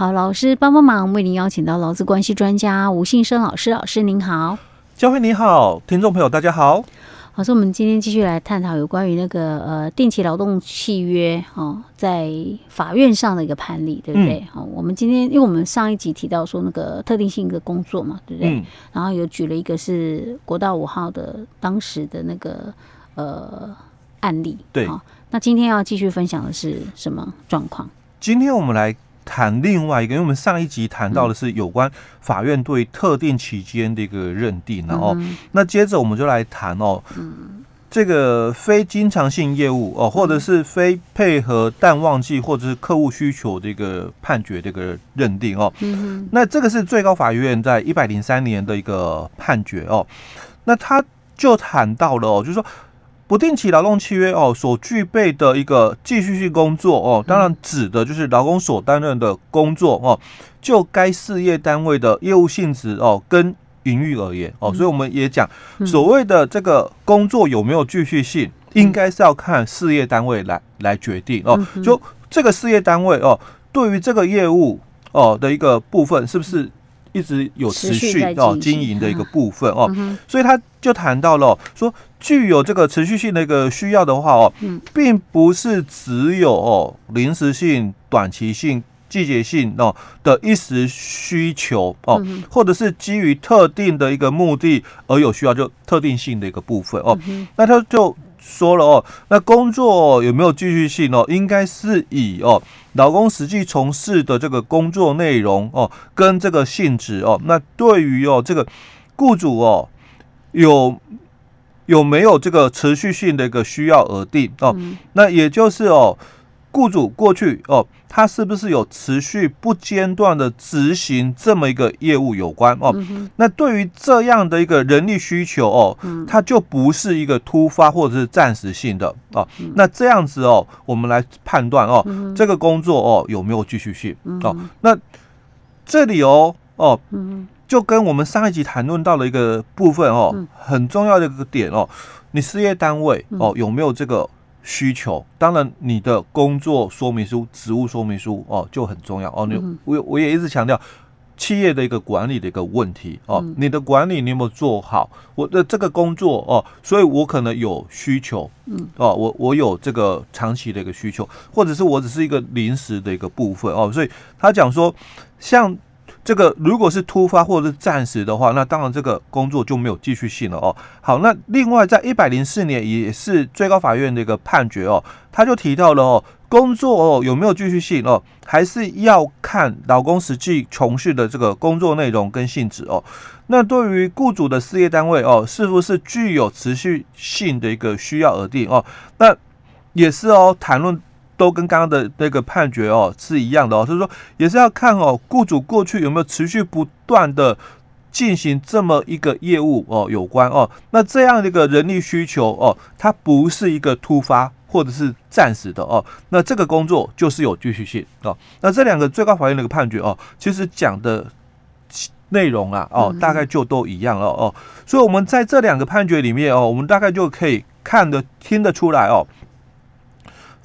好，老师帮帮忙，为您邀请到劳资关系专家吴信生老师，老师您好，教会你好，听众朋友大家好。老师，我们今天继续来探讨有关于那个呃定期劳动契约哦，在法院上的一个判例，对不对？好、嗯，我们今天因为我们上一集提到说那个特定性的工作嘛，对不对？嗯、然后有举了一个是国道五号的当时的那个呃案例，对。那今天要继续分享的是什么状况？今天我们来。谈另外一个，因为我们上一集谈到的是有关法院对特定期间的一个认定，然后那接着我们就来谈哦，这个非经常性业务哦，或者是非配合淡旺季或者是客户需求的一个判决这个认定哦，那这个是最高法院在一百零三年的一个判决哦，那他就谈到了哦，就是说。不定期劳动契约哦，所具备的一个继续性工作哦，当然指的就是劳工所担任的工作哦，就该事业单位的业务性质哦跟营运而言哦，所以我们也讲所谓的这个工作有没有继续性，应该是要看事业单位来来决定哦，就这个事业单位哦，对于这个业务哦的一个部分是不是？一直有持续哦经营的一个部分哦，所以他就谈到了说，具有这个持续性的一个需要的话哦，并不是只有哦临时性、短期性、季节性哦的一时需求哦，或者是基于特定的一个目的而有需要，就特定性的一个部分哦，那他就。说了哦，那工作有没有继续性哦？应该是以哦，老公实际从事的这个工作内容哦，跟这个性质哦，那对于哦这个雇主哦，有有没有这个持续性的一个需要而定哦？那也就是哦。雇主过去哦，他是不是有持续不间断的执行这么一个业务有关哦？那对于这样的一个人力需求哦，它就不是一个突发或者是暂时性的哦。那这样子哦，我们来判断哦，这个工作哦有没有继续性哦？那这里哦哦，就跟我们上一集谈论到的一个部分哦，很重要的一个点哦，你事业单位哦有没有这个？需求，当然你的工作说明书、职务说明书哦就很重要哦。你我我也一直强调企业的一个管理的一个问题哦，你的管理你有没有做好？我的这个工作哦，所以我可能有需求，嗯哦，我我有这个长期的一个需求，或者是我只是一个临时的一个部分哦，所以他讲说像。这个如果是突发或者是暂时的话，那当然这个工作就没有继续性了哦。好，那另外在一百零四年也是最高法院的一个判决哦，他就提到了哦，工作哦有没有继续性哦，还是要看老公实际从事的这个工作内容跟性质哦。那对于雇主的事业单位哦，是不是具有持续性的一个需要而定哦？那也是哦，谈论。都跟刚刚的那个判决哦是一样的哦，所以说也是要看哦，雇主过去有没有持续不断的进行这么一个业务哦有关哦，那这样的一个人力需求哦，它不是一个突发或者是暂时的哦，那这个工作就是有继续性哦。那这两个最高法院的一个判决哦，其实讲的内容啊哦，大概就都一样了哦，所以我们在这两个判决里面哦，我们大概就可以看得听得出来哦。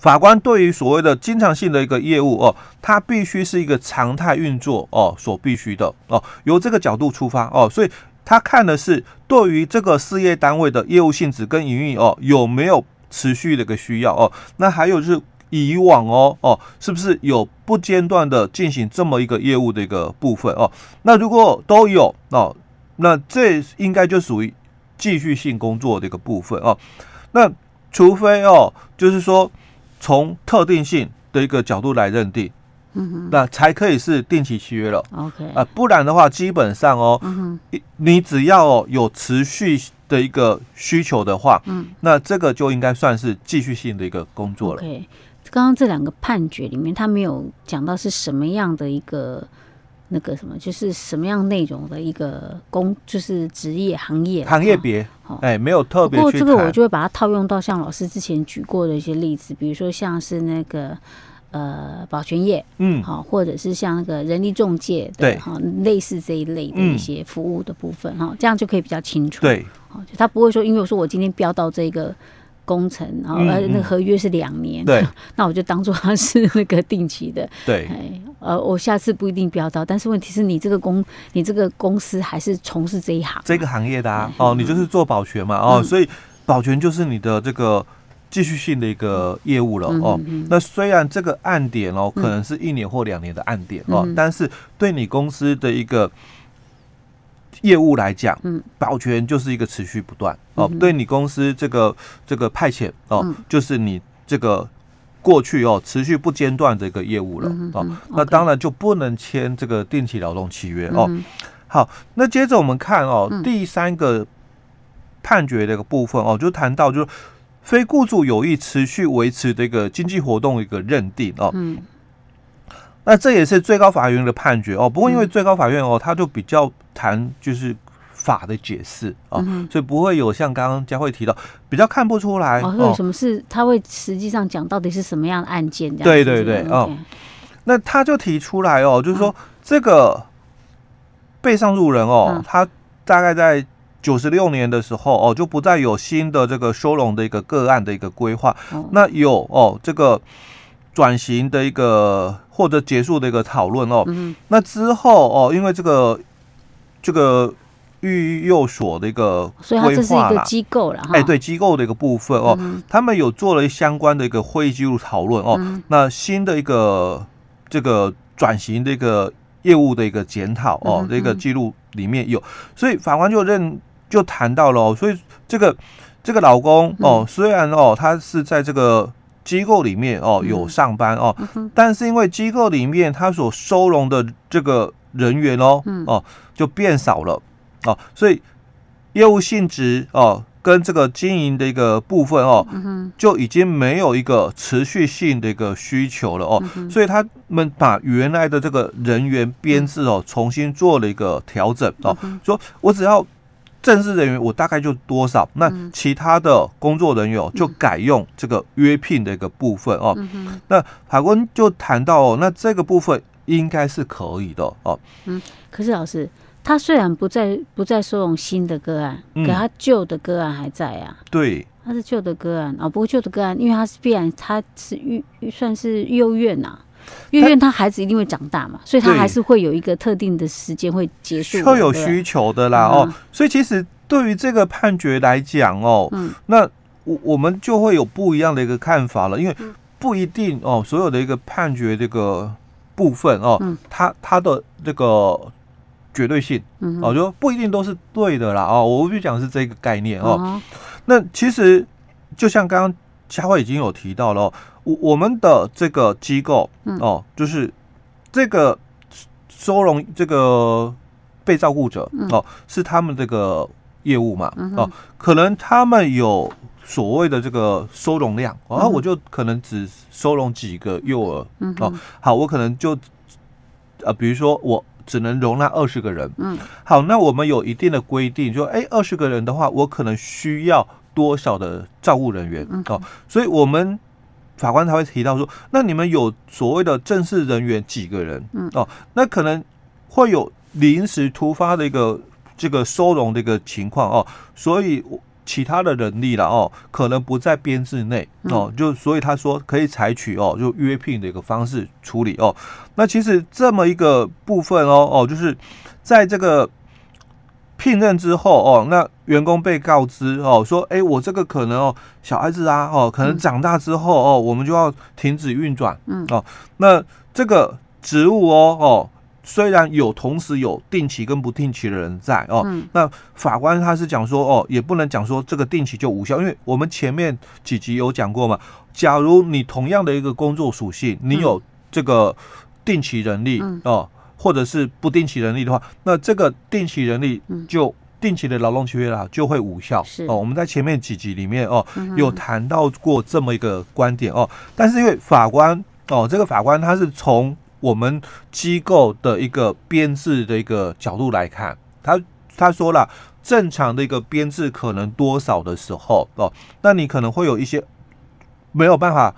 法官对于所谓的经常性的一个业务哦，它必须是一个常态运作哦，所必须的哦，由这个角度出发哦，所以他看的是对于这个事业单位的业务性质跟营运哦，有没有持续的一个需要哦，那还有就是以往哦哦，是不是有不间断的进行这么一个业务的一个部分哦？那如果都有哦，那这应该就属于继续性工作的一个部分哦。那除非哦，就是说。从特定性的一个角度来认定，嗯，那才可以是定期契约了。OK，啊，不然的话，基本上哦，嗯，你只要有持续的一个需求的话，嗯，那这个就应该算是继续性的一个工作了。OK，刚刚这两个判决里面，他没有讲到是什么样的一个。那个什么，就是什么样内容的一个工，就是职业行业行业别，好，哎，没有特别。不过这个我就会把它套用到像老师之前举过的一些例子，比如说像是那个呃保全业，嗯，好，或者是像那个人力中介，对，哈，类似这一类的一些服务的部分，哈，这样就可以比较清楚。对，好，他不会说，因为我说我今天标到这个工程，然后呃那个合约是两年，对，那我就当做它是那个定期的，对，呃，我下次不一定标到，但是问题是你这个公你这个公司还是从事这一行。这个行业的啊，哦，你就是做保全嘛，哦，所以保全就是你的这个。继续性的一个业务了哦，那虽然这个案点哦，可能是一年或两年的案点哦，但是对你公司的一个业务来讲，保全就是一个持续不断哦，对你公司这个这个派遣哦，就是你这个过去哦持续不间断的一个业务了哦，那当然就不能签这个定期劳动契约哦。好，那接着我们看哦，第三个判决的一个部分哦，就谈到就是。非雇主有意持续维持这个经济活动一个认定哦，嗯，那这也是最高法院的判决哦。不过因为最高法院哦，他就比较谈就是法的解释啊，所以不会有像刚刚佳慧提到比较看不出来哦。为什么是他会实际上讲到底是什么样的案件？对对对哦，那他就提出来哦，就是说这个被上诉人哦，他大概在。九十六年的时候哦，就不再有新的这个收容的一个个案的一个规划。那有哦，这个转型的一个或者结束的一个讨论哦。那之后哦，因为这个这个育幼所的一个规划，所以它这是一个机构了。哎，对机构的一个部分哦，他们有做了相关的一个会议记录讨论哦。那新的一个这个转型的一个业务的一个检讨哦，这个记录里面有，所以法官就认。就谈到了哦，所以这个这个老公哦，虽然哦他是在这个机构里面哦有上班哦，但是因为机构里面他所收容的这个人员哦哦就变少了哦，所以业务性质哦跟这个经营的一个部分哦，就已经没有一个持续性的一个需求了哦，所以他们把原来的这个人员编制哦重新做了一个调整哦，说我只要。正式人员我大概就多少，那其他的工作人员就改用这个约聘的一个部分哦。那法官就谈到哦，那这个部分应该是可以的哦。嗯，可是老师，他虽然不再不再收容新的个案，可他旧的个案还在啊。对，他是旧的个案哦，不过旧的个案，因为他是必然他是育算是幼院呐。幼院他孩子一定会长大嘛，所以他还是会有一个特定的时间会结束，会有需求的啦哦。所以其实对于这个判决来讲哦，那我我们就会有不一样的一个看法了，因为不一定哦，所有的一个判决这个部分哦，它它的这个绝对性哦，就不一定都是对的啦哦。我必须讲的是这个概念哦。那其实就像刚刚佳慧已经有提到了。我我们的这个机构哦，就是这个收容这个被照顾者哦，是他们这个业务嘛哦，可能他们有所谓的这个收容量，然后我就可能只收容几个幼儿。哦，好，我可能就呃，比如说我只能容纳二十个人，嗯，好，那我们有一定的规定，就哎，二十个人的话，我可能需要多少的照顾人员。哦，所以我们。法官才会提到说，那你们有所谓的正式人员几个人？嗯。哦，那可能会有临时突发的一个这个收容的一个情况。哦，所以其他的人力了哦，可能不在编制内哦，就所以他说可以采取哦，就约聘的一个方式处理哦。那其实这么一个部分哦哦，就是在这个。聘任之后哦，那员工被告知哦，说哎，我这个可能哦，小孩子啊哦，可能长大之后哦，我们就要停止运转，嗯哦，那这个职务哦哦，虽然有同时有定期跟不定期的人在哦，那法官他是讲说哦，也不能讲说这个定期就无效，因为我们前面几集有讲过嘛，假如你同样的一个工作属性，你有这个定期人力哦。或者是不定期人力的话，那这个定期人力就定期的劳动契约啦，就会无效。是哦，我们在前面几集里面哦，有谈到过这么一个观点哦。但是因为法官哦，这个法官他是从我们机构的一个编制的一个角度来看，他他说了，正常的一个编制可能多少的时候哦，那你可能会有一些没有办法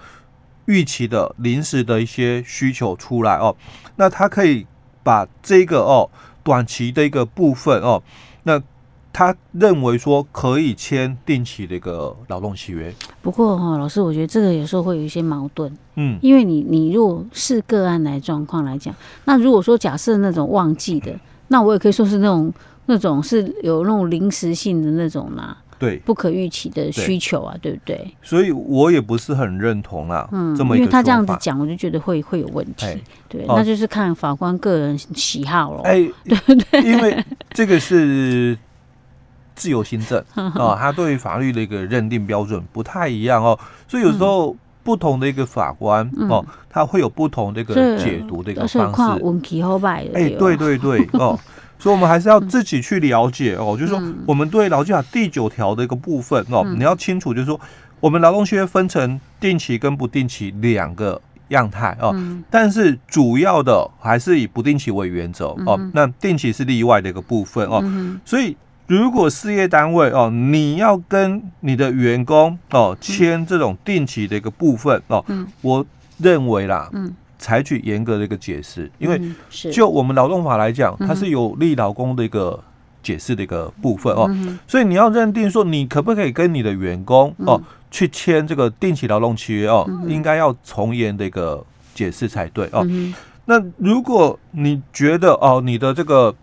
预期的临时的一些需求出来哦，那他可以。把这个哦短期的一个部分哦，那他认为说可以签定期的一个劳动契约。不过哈，老师，我觉得这个有时候会有一些矛盾。嗯，因为你你如果是个案来状况来讲，那如果说假设那种忘记的，那我也可以说是那种那种是有那种临时性的那种啦。对，不可预期的需求啊，对，对不对？所以我也不是很认同啊。嗯，这么，因为他这样子讲，我就觉得会会有问题。对，哦、那就是看法官个人喜好了。哎，对不对？因为这个是自由新政 啊，他对于法律的一个认定标准不太一样哦，所以有时候不同的一个法官、嗯、哦，他会有不同的一个解读的一个方式。哎，对对对哦。所以，我们还是要 自己去了解哦。就是说，我们对劳基法第九条的一个部分哦，你要清楚，就是说，我们劳动契约分成定期跟不定期两个样态哦。但是，主要的还是以不定期为原则哦。那定期是例外的一个部分哦。所以，如果事业单位哦，你要跟你的员工哦签这种定期的一个部分哦，我认为啦，采取严格的一个解释，因为就我们劳动法来讲，它是有利劳工的一个解释的一个部分哦，所以你要认定说你可不可以跟你的员工哦去签这个定期劳动契约哦，应该要从严的一个解释才对哦。那如果你觉得哦你的这个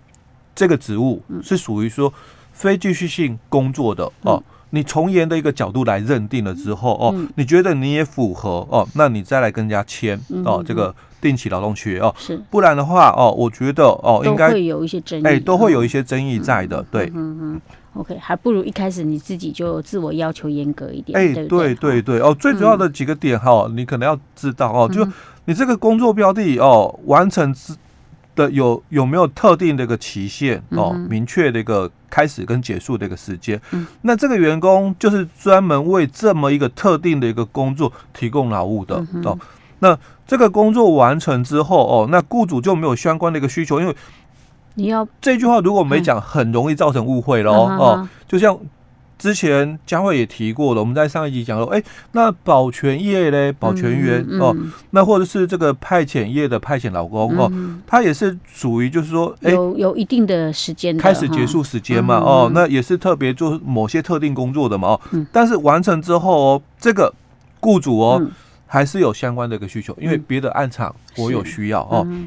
这个职务是属于说非继续性工作的哦。你从严的一个角度来认定了之后哦，你觉得你也符合哦，那你再来跟人家签哦这个定期劳动契约哦，是，不然的话哦，我觉得哦应该会有一些争议，哎，都会有一些争议在的，对，嗯嗯，OK，还不如一开始你自己就自我要求严格一点，哎，对对？对哦，最主要的几个点哈，你可能要知道哦，就你这个工作标的哦完成之。的有有没有特定的一个期限哦？明确的一个开始跟结束的一个时间。嗯，那这个员工就是专门为这么一个特定的一个工作提供劳务的哦。那这个工作完成之后哦，那雇主就没有相关的一个需求，因为你要这句话如果没讲，很容易造成误会了哦。就像。之前佳慧也提过了，我们在上一集讲说，哎、欸，那保全业嘞，保全员、嗯。嗯、哦，那或者是这个派遣业的派遣老公、嗯、哦，他也是属于就是说，哎、欸，有有一定的时间开始结束时间嘛，哦，那也是特别做某些特定工作的嘛，哦，嗯、但是完成之后哦，这个雇主哦，嗯、还是有相关的一个需求，因为别的案场我有需要、嗯、哦，嗯、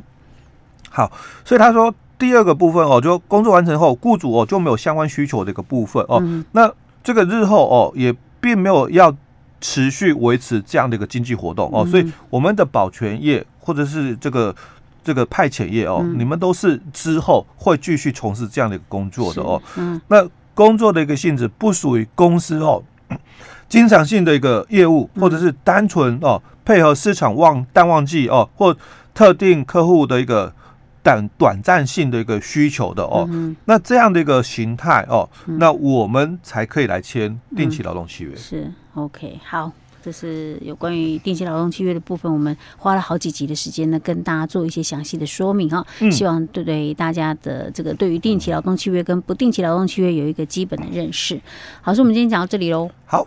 好，所以他说。第二个部分哦，就工作完成后，雇主哦就没有相关需求的一个部分哦。嗯、那这个日后哦也并没有要持续维持这样的一个经济活动哦，嗯、所以我们的保全业或者是这个这个派遣业哦，嗯、你们都是之后会继续从事这样的一个工作的哦。嗯，那工作的一个性质不属于公司哦 经常性的一个业务，或者是单纯哦配合市场旺淡旺季哦或特定客户的一个。短短暂性的一个需求的哦，嗯、那这样的一个形态哦，嗯、那我们才可以来签定期劳动契约。嗯、是 OK，好，这是有关于定期劳动契约的部分，我们花了好几集的时间呢，跟大家做一些详细的说明哈。嗯、希望对对大家的这个对于定期劳动契约跟不定期劳动契约有一个基本的认识。好，所以我们今天讲到这里喽。好。